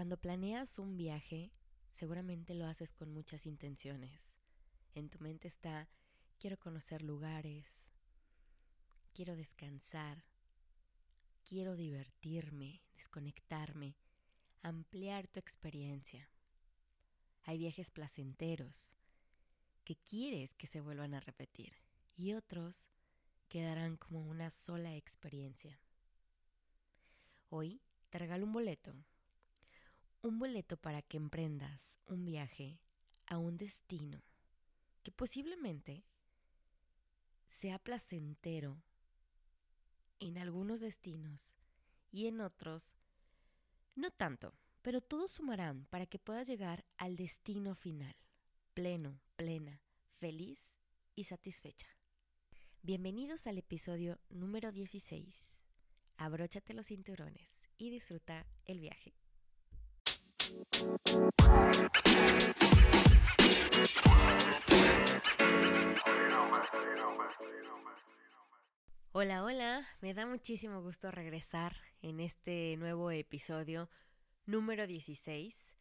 Cuando planeas un viaje, seguramente lo haces con muchas intenciones. En tu mente está, quiero conocer lugares, quiero descansar, quiero divertirme, desconectarme, ampliar tu experiencia. Hay viajes placenteros que quieres que se vuelvan a repetir y otros quedarán como una sola experiencia. Hoy te regalo un boleto. Un boleto para que emprendas un viaje a un destino que posiblemente sea placentero en algunos destinos y en otros no tanto, pero todos sumarán para que puedas llegar al destino final, pleno, plena, feliz y satisfecha. Bienvenidos al episodio número 16. Abróchate los cinturones y disfruta el viaje. Hola, hola, me da muchísimo gusto regresar en este nuevo episodio número 16.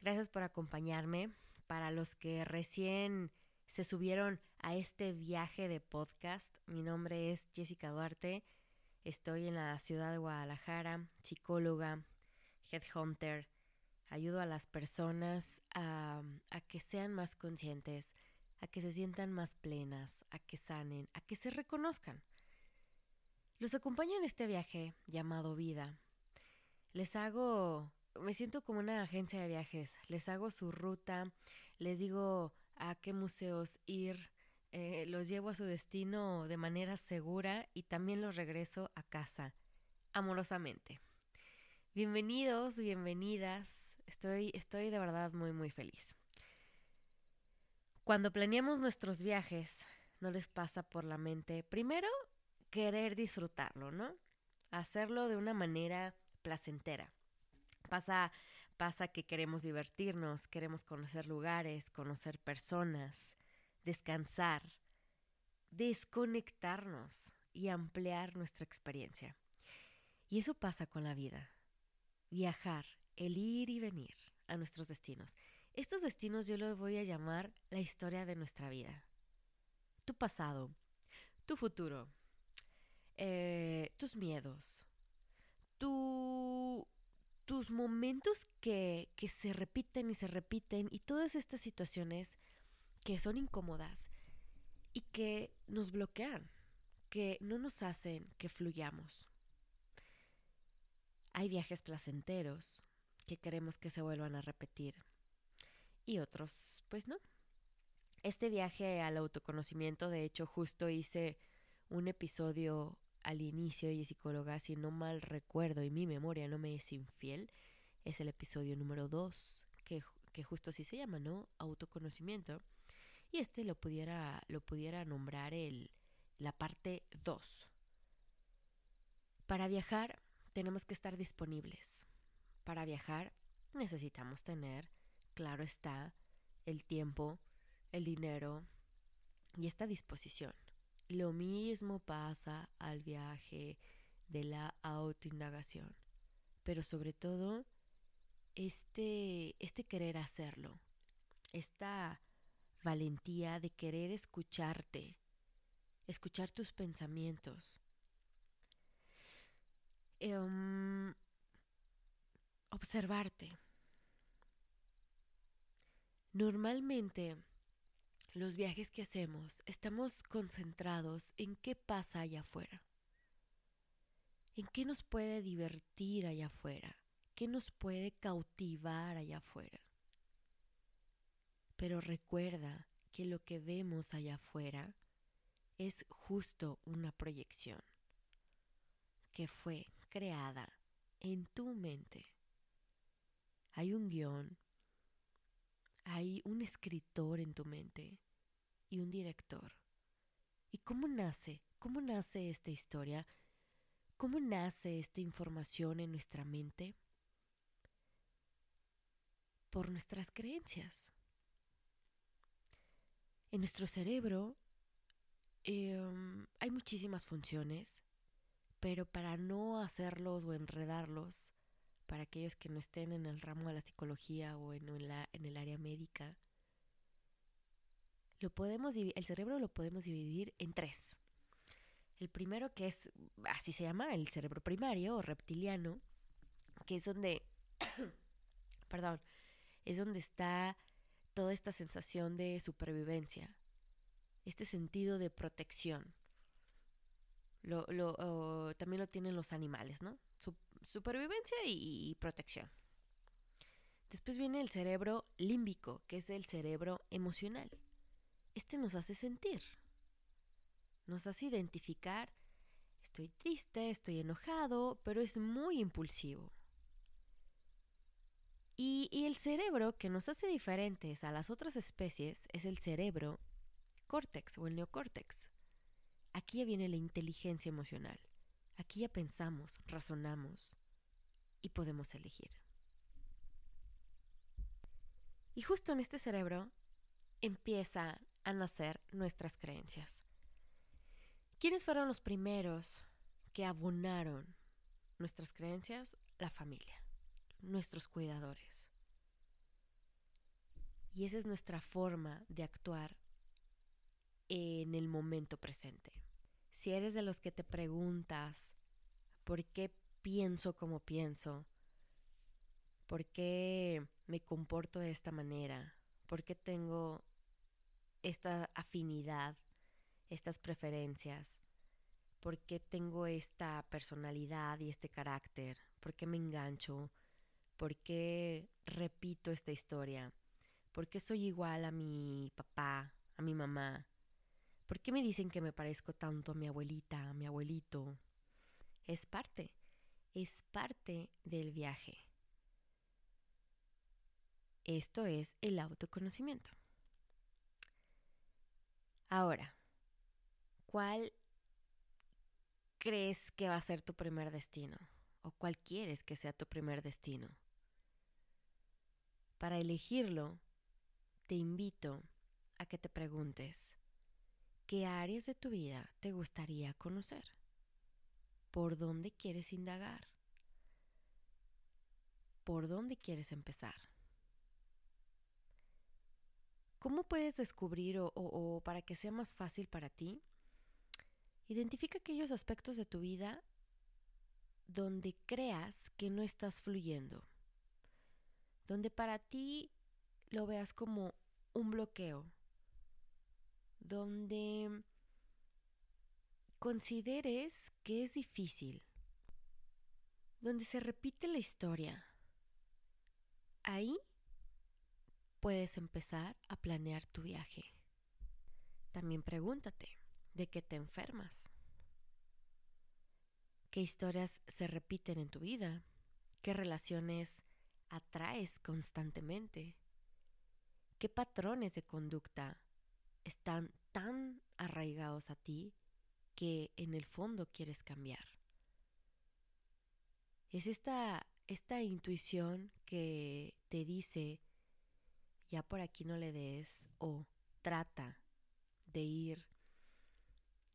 Gracias por acompañarme. Para los que recién se subieron a este viaje de podcast, mi nombre es Jessica Duarte. Estoy en la ciudad de Guadalajara, psicóloga, headhunter. Ayudo a las personas a, a que sean más conscientes, a que se sientan más plenas, a que sanen, a que se reconozcan los acompaño en este viaje llamado vida. Les hago, me siento como una agencia de viajes, les hago su ruta, les digo a qué museos ir, eh, los llevo a su destino de manera segura y también los regreso a casa, amorosamente. Bienvenidos, bienvenidas, estoy, estoy de verdad muy, muy feliz. Cuando planeamos nuestros viajes, no les pasa por la mente, primero, querer disfrutarlo, ¿no? Hacerlo de una manera placentera. Pasa, pasa que queremos divertirnos, queremos conocer lugares, conocer personas, descansar, desconectarnos y ampliar nuestra experiencia. Y eso pasa con la vida. Viajar, el ir y venir a nuestros destinos. Estos destinos yo los voy a llamar la historia de nuestra vida. Tu pasado, tu futuro, eh, tus miedos, tus momentos que, que se repiten y se repiten y todas estas situaciones que son incómodas y que nos bloquean, que no nos hacen que fluyamos. Hay viajes placenteros que queremos que se vuelvan a repetir y otros, pues no. Este viaje al autoconocimiento, de hecho, justo hice un episodio al inicio y psicóloga, si no mal recuerdo y mi memoria no me es infiel, es el episodio número 2, que, que, justo así se llama, ¿no? Autoconocimiento. Y este lo pudiera, lo pudiera nombrar el, la parte 2. Para viajar tenemos que estar disponibles. Para viajar necesitamos tener, claro está, el tiempo, el dinero y esta disposición. Lo mismo pasa al viaje de la autoindagación, pero sobre todo este, este querer hacerlo, esta valentía de querer escucharte, escuchar tus pensamientos. Em, observarte. Normalmente los viajes que hacemos estamos concentrados en qué pasa allá afuera, en qué nos puede divertir allá afuera, qué nos puede cautivar allá afuera. Pero recuerda que lo que vemos allá afuera es justo una proyección que fue creada en tu mente. Hay un guion hay un escritor en tu mente y un director. ¿Y cómo nace? ¿Cómo nace esta historia? ¿Cómo nace esta información en nuestra mente? Por nuestras creencias. En nuestro cerebro em, hay muchísimas funciones, pero para no hacerlos o enredarlos, para aquellos que no estén en el ramo de la psicología o en, la, en el área médica, lo podemos, el cerebro lo podemos dividir en tres. El primero que es, así se llama, el cerebro primario o reptiliano, que es donde, perdón, es donde está toda esta sensación de supervivencia, este sentido de protección. Lo, también lo tienen los animales, ¿no? Supervivencia y protección. Después viene el cerebro límbico, que es el cerebro emocional. Este nos hace sentir, nos hace identificar, estoy triste, estoy enojado, pero es muy impulsivo. Y, el cerebro que nos hace diferentes a las otras especies es el cerebro córtex o el neocórtex. Aquí viene la inteligencia emocional. Aquí ya pensamos, razonamos y podemos elegir. Y justo en este cerebro empiezan a nacer nuestras creencias. ¿Quiénes fueron los primeros que abonaron nuestras creencias? La familia, nuestros cuidadores. Y esa es nuestra forma de actuar en el momento presente. Si eres de los que te preguntas, ¿por qué pienso como pienso? ¿Por qué me comporto de esta manera? ¿Por qué tengo esta afinidad estas preferencias? ¿Por qué tengo esta personalidad y este carácter? ¿Por qué me engancho? ¿Por qué repito esta historia? ¿Por qué soy igual a mi papá, a mi mamá? ¿Por qué me dicen que me parezco tanto a mi abuelita, a mi abuelito? Es parte, es parte del viaje. Esto es el autoconocimiento. Ahora, ¿cuál crees que va a ser tu primer destino? ¿O cuál quieres que sea tu primer destino? Para elegirlo, te invito a que te preguntes, ¿qué áreas de tu vida te gustaría conocer? ¿Por dónde quieres indagar? ¿Por dónde quieres empezar? ¿Cómo puedes descubrir o, para que sea más fácil para ti? Identifica aquellos aspectos de tu vida donde creas que no estás fluyendo, donde para ti lo veas como un bloqueo, donde consideres que es difícil, donde se repite la historia. Ahí puedes empezar a planear tu viaje. También pregúntate, ¿de qué te enfermas? ¿Qué historias se repiten en tu vida? ¿Qué relaciones atraes constantemente? ¿Qué patrones de conducta están tan arraigados a ti que en el fondo quieres cambiar? Es esta, esta intuición que te dice ya por aquí no le des o trata de ir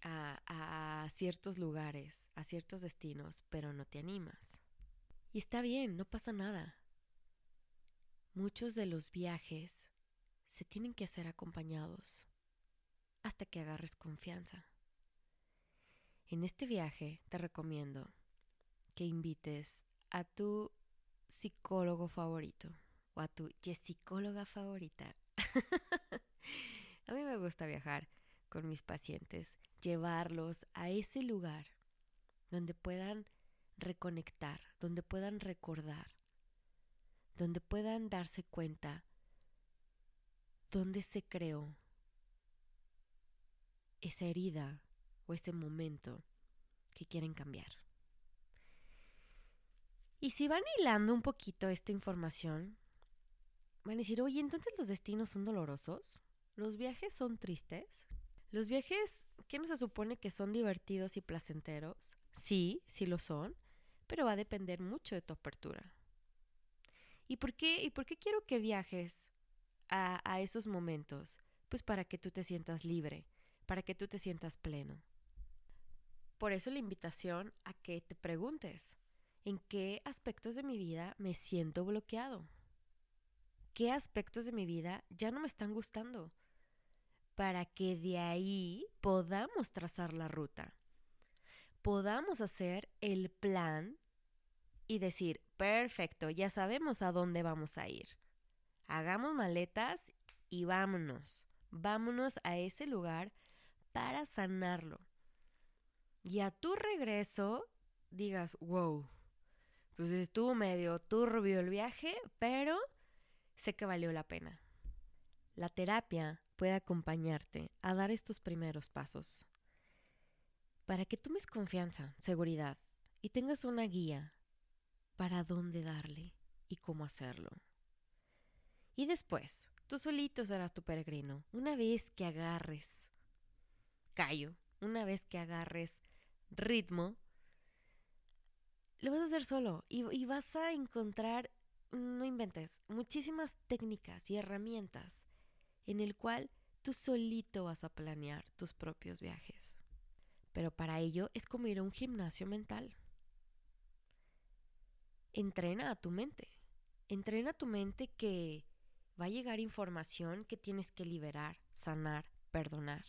a, a, ciertos lugares, a ciertos destinos, pero no te animas. Y está bien, no pasa nada. Muchos de los viajes se tienen que hacer acompañados hasta que agarres confianza. En este viaje te recomiendo que invites a tu psicólogo favorito o a tu psicóloga favorita. a mí me gusta viajar con mis pacientes, llevarlos a ese lugar donde puedan reconectar, donde puedan recordar, donde puedan darse cuenta dónde se creó esa herida o ese momento que quieren cambiar. Y si van hilando un poquito esta información, Van a decir, oye, entonces los destinos son dolorosos, los viajes son tristes, los viajes, ¿qué no se supone que son divertidos y placenteros? Sí, sí lo son, pero va a depender mucho de tu apertura. ¿Y por qué, y por qué quiero que viajes a, a esos momentos? Pues para que tú te sientas libre, para que tú te sientas pleno. Por eso la invitación a que te preguntes, en qué aspectos de mi vida me siento bloqueado. ¿Qué aspectos de mi vida ya no me están gustando? Para que de ahí podamos trazar la ruta. Podamos hacer el plan y decir, perfecto, ya sabemos a dónde vamos a ir. Hagamos maletas y vámonos. Vámonos a ese lugar para sanarlo. Y a tu regreso digas, wow, pues estuvo medio turbio el viaje, pero sé que valió la pena. La terapia puede acompañarte a dar estos primeros pasos para que tomes confianza, seguridad y tengas una guía para dónde darle y cómo hacerlo. Y después, tú solito serás tu peregrino. Una vez que agarres callo, una vez que agarres ritmo, lo vas a hacer solo y, vas a encontrar, no inventes, muchísimas técnicas y herramientas en el cual tú solito vas a planear tus propios viajes. Pero para ello es como ir a un gimnasio mental. Entrena a tu mente. Entrena a tu mente que va a llegar información que tienes que liberar, sanar, perdonar.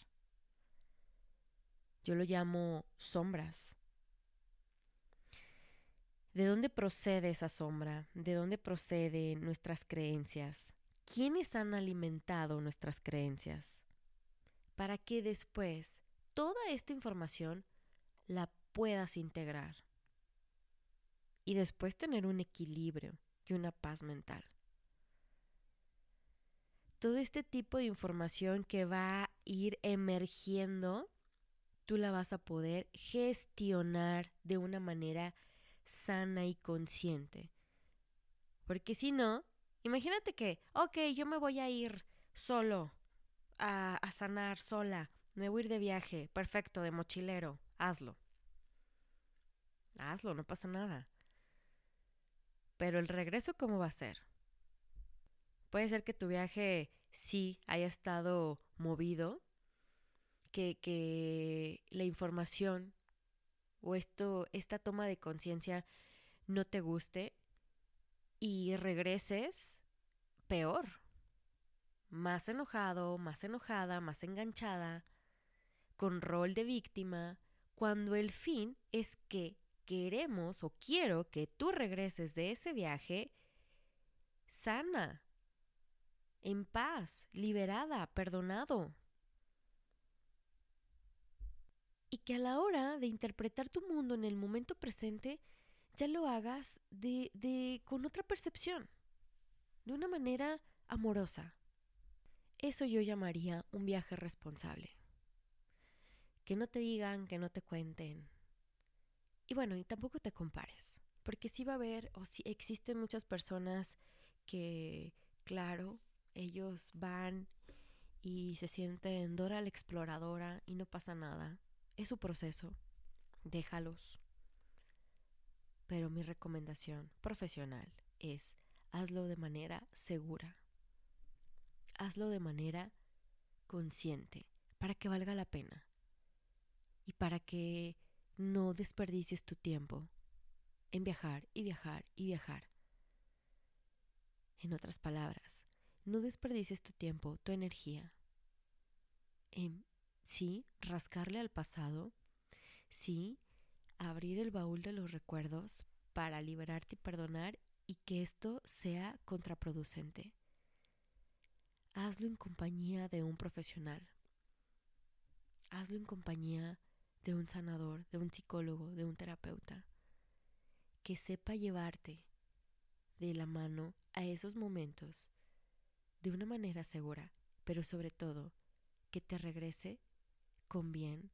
Yo lo llamo sombras. ¿De dónde procede esa sombra? ¿De dónde proceden nuestras creencias? ¿Quiénes han alimentado nuestras creencias? Para que después toda esta información la puedas integrar y después tener un equilibrio y una paz mental. Todo este tipo de información que va a ir emergiendo, tú la vas a poder gestionar de una manera sana y consciente. Porque si no, imagínate que, ok, yo me voy a ir solo a, a sanar sola, me voy a ir de viaje, perfecto, de mochilero, hazlo. Hazlo, no pasa nada. Pero el regreso, ¿cómo va a ser? Puede ser que tu viaje sí haya estado movido, que, que la información o esto, esta toma de conciencia no te guste y regreses peor, más enojado, más enojada, más enganchada, con rol de víctima, cuando el fin es que queremos o quiero que tú regreses de ese viaje sana, en paz, liberada, perdonado. Y que a la hora de interpretar tu mundo en el momento presente ya lo hagas de, de con otra percepción, de una manera amorosa. Eso yo llamaría un viaje responsable. Que no te digan, que no te cuenten. Y bueno, y tampoco te compares, porque sí va a haber o sí existen muchas personas que, claro, ellos van y se sienten Dora la exploradora y no pasa nada es su proceso, déjalos. Pero mi recomendación profesional es hazlo de manera segura. Hazlo de manera consciente para que valga la pena y para que no desperdicies tu tiempo en viajar y viajar y viajar. En otras palabras, no desperdicies tu tiempo, tu energía en Sí, rascarle al pasado. Sí, abrir el baúl de los recuerdos para liberarte y perdonar y que esto sea contraproducente. Hazlo en compañía de un profesional. Hazlo en compañía de un sanador, de un psicólogo, de un terapeuta, que sepa llevarte de la mano a esos momentos de una manera segura, pero sobre todo que te regrese con bien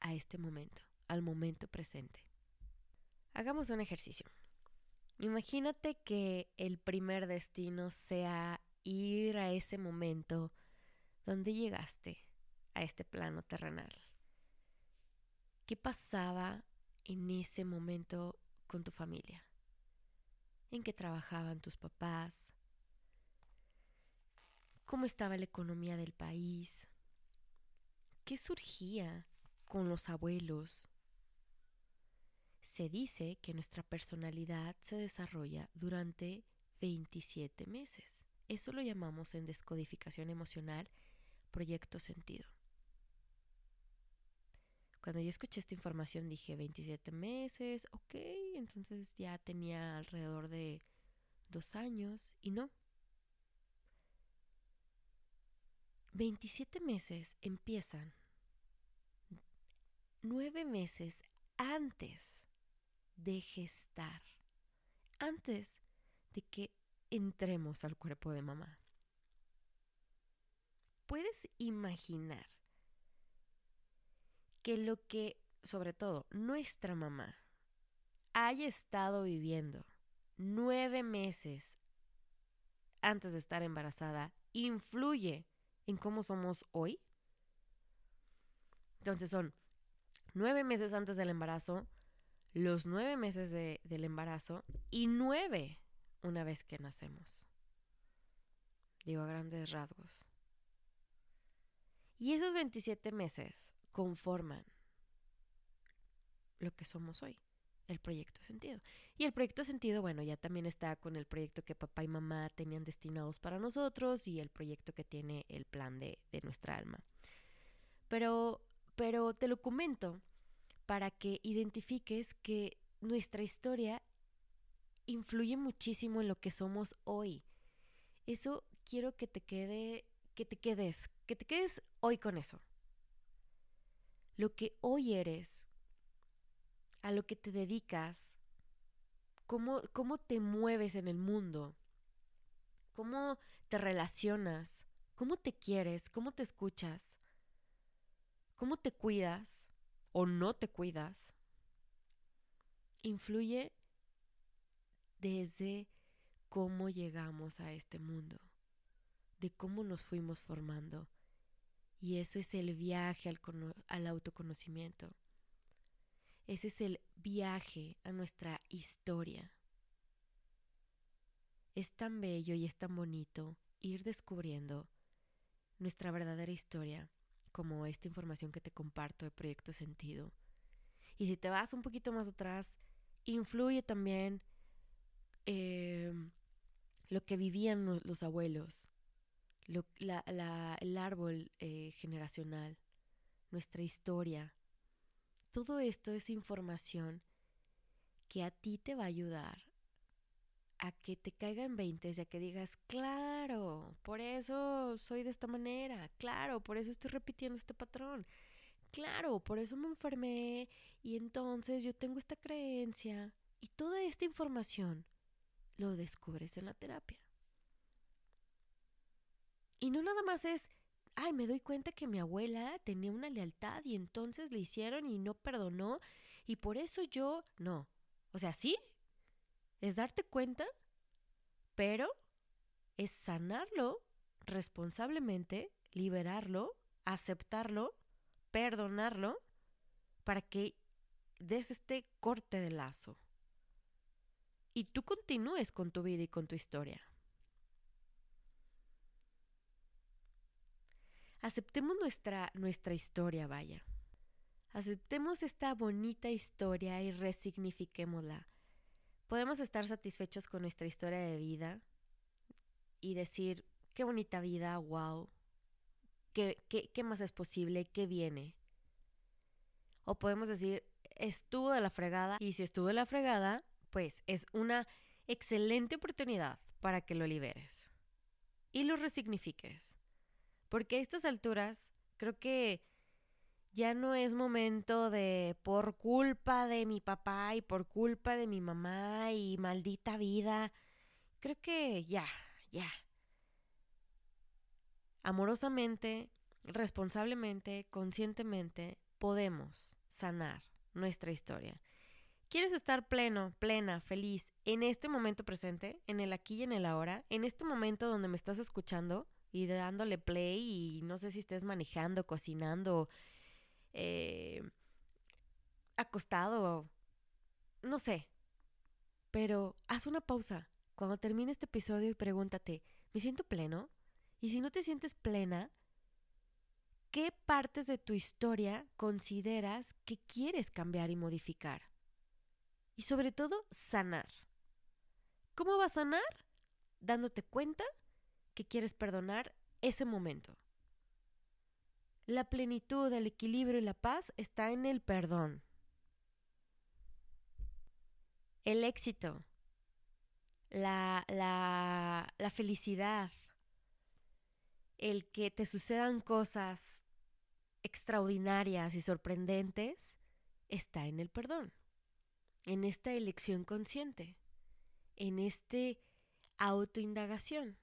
a este momento, al momento presente. Hagamos un ejercicio. Imagínate que el primer destino sea ir a ese momento donde llegaste a este plano terrenal. ¿Qué pasaba en ese momento con tu familia? ¿En qué trabajaban tus papás? ¿Cómo estaba la economía del país? ¿Qué surgía con los abuelos? Se dice que nuestra personalidad se desarrolla durante 27 meses. Eso lo llamamos en descodificación emocional proyecto sentido. Cuando yo escuché esta información dije 27 meses, ok, entonces ya tenía alrededor de dos años y no. 27 meses empiezan nueve meses antes de gestar, antes de que entremos al cuerpo de mamá. ¿Puedes imaginar que lo que, sobre todo, nuestra mamá haya estado viviendo nueve meses antes de estar embarazada influye en cómo somos hoy? Entonces son nueve meses antes del embarazo, los nueve meses del embarazo y nueve una vez que nacemos. Digo a grandes rasgos. Y esos 27 meses conforman lo que somos hoy, el proyecto sentido. Y el proyecto sentido, bueno, ya también está con el proyecto que papá y mamá tenían destinados para nosotros y el proyecto que tiene el plan de, de nuestra alma. Pero, pero te lo comento para que identifiques que nuestra historia influye muchísimo en lo que somos hoy. Eso quiero que te quede, que te quedes, que te quedes hoy con eso lo que hoy eres, a lo que te dedicas, cómo, cómo te mueves en el mundo, cómo te relacionas, cómo te quieres, cómo te escuchas, cómo te cuidas o no te cuidas, influye desde cómo llegamos a este mundo, de cómo nos fuimos formando, y eso es el viaje al, autoconocimiento. Ese es el viaje a nuestra historia. Es tan bello y es tan bonito ir descubriendo nuestra verdadera historia, como esta información que te comparto de Proyecto Sentido. Y si te vas un poquito más atrás, influye también em, lo que vivían los abuelos, el árbol eh, generacional, nuestra historia. Todo esto es información que a ti te va a ayudar a que te caigan 20 y a que digas, claro, por eso soy de esta manera, claro, por eso estoy repitiendo este patrón, claro, por eso me enfermé y entonces yo tengo esta creencia y toda esta información lo descubres en la terapia. Y no nada más es, ay, me doy cuenta que mi abuela tenía una lealtad y entonces le hicieron y no perdonó y por eso yo no. O sea, sí, es darte cuenta, pero es sanarlo responsablemente, liberarlo, aceptarlo, perdonarlo, para que des este corte de lazo. Y tú continúes con tu vida y con tu historia. Aceptemos nuestra, nuestra historia, vaya. Aceptemos esta bonita historia y resignifiquémosla. Podemos estar satisfechos con nuestra historia de vida y decir, qué bonita vida, wow, ¿Qué, qué, qué más es posible? ¿Qué viene? O podemos decir, estuvo de la fregada y si estuvo de la fregada, pues es una excelente oportunidad para que lo liberes y lo resignifiques. Porque a estas alturas creo que ya no es momento de por culpa de mi papá y por culpa de mi mamá y maldita vida. Creo que ya, ya. Amorosamente, responsablemente, conscientemente, podemos sanar nuestra historia. ¿Quieres estar pleno, plena, feliz en este momento presente, en el aquí y en el ahora, en este momento donde me estás escuchando? Y dándole play y no sé si estés manejando, cocinando, eh, acostado, no sé. Pero haz una pausa cuando termine este episodio y pregúntate, ¿me siento pleno? Y si no te sientes plena, ¿qué partes de tu historia consideras que quieres cambiar y modificar? y sobre todo sanar. ¿Cómo va a sanar? Dándote cuenta que quieres perdonar ese momento. La plenitud, el equilibrio y la paz está en el perdón. El éxito, la, la, la felicidad, el que te sucedan cosas extraordinarias y sorprendentes, está en el perdón, en esta elección consciente, en este autoindagación.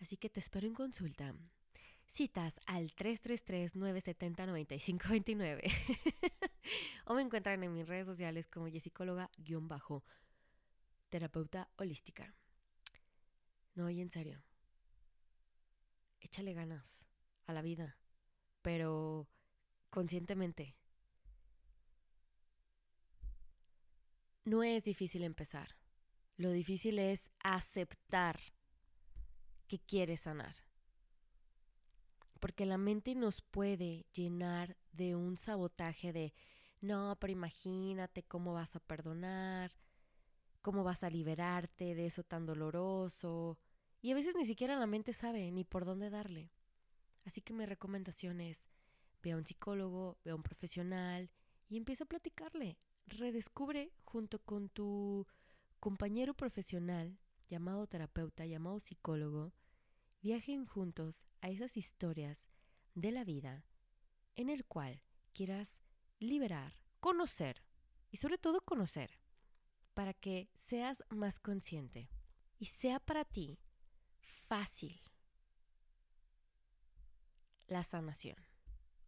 Así que te espero en consulta. Citas al 333-970-9529. o me encuentran en mis redes sociales como yesicóloga-terapeuta holística. No, y en serio. Échale ganas a la vida, pero conscientemente. No es difícil empezar. Lo difícil es aceptar que quieres sanar. Porque la mente nos puede llenar de un sabotaje de, no, pero imagínate cómo vas a perdonar, cómo vas a liberarte de eso tan doloroso. Y a veces ni siquiera la mente sabe ni por dónde darle. Así que mi recomendación es, ve a un psicólogo, ve a un profesional y empieza a platicarle. Redescubre junto con tu compañero profesional, llamado terapeuta, llamado psicólogo, viajen juntos a esas historias de la vida en el cual quieras liberar, conocer y sobre todo conocer para que seas más consciente y sea para ti fácil la sanación.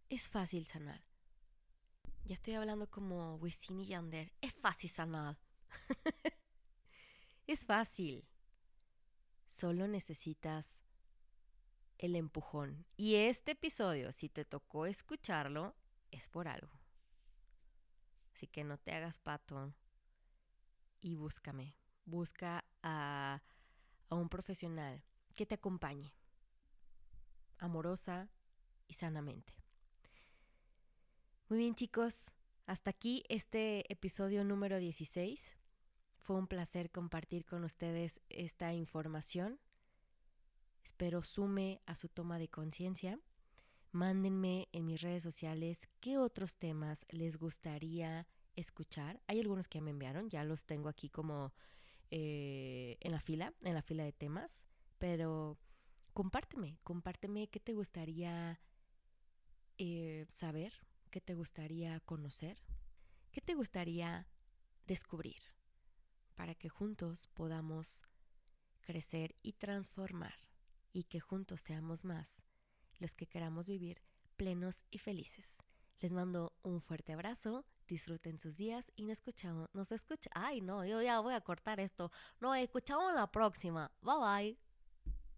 Es fácil sanar. Ya estoy hablando como Wisin y Yander. Es fácil sanar. Es fácil. Solo necesitas el empujón. Y este episodio, si te tocó escucharlo, es por algo. Así que no te hagas pato y búscame. Busca a, a un profesional que te acompañe. Amorosa y sanamente. Muy bien chicos, hasta aquí este episodio número 16. Fue un placer compartir con ustedes esta información. Espero sume a su toma de conciencia. Mándenme en mis redes sociales qué otros temas les gustaría escuchar. Hay algunos que me enviaron, ya los tengo aquí como eh, en la fila, en la fila de temas, pero compárteme, compárteme qué te gustaría eh, saber, qué te gustaría conocer, qué te gustaría descubrir para que juntos podamos crecer y transformar y que juntos seamos más los que queramos vivir plenos y felices. Les mando un fuerte abrazo, disfruten sus días y nos escuchamos, nos escucha. Ay, no, yo ya voy a cortar esto. No, escuchamos la próxima. Bye bye.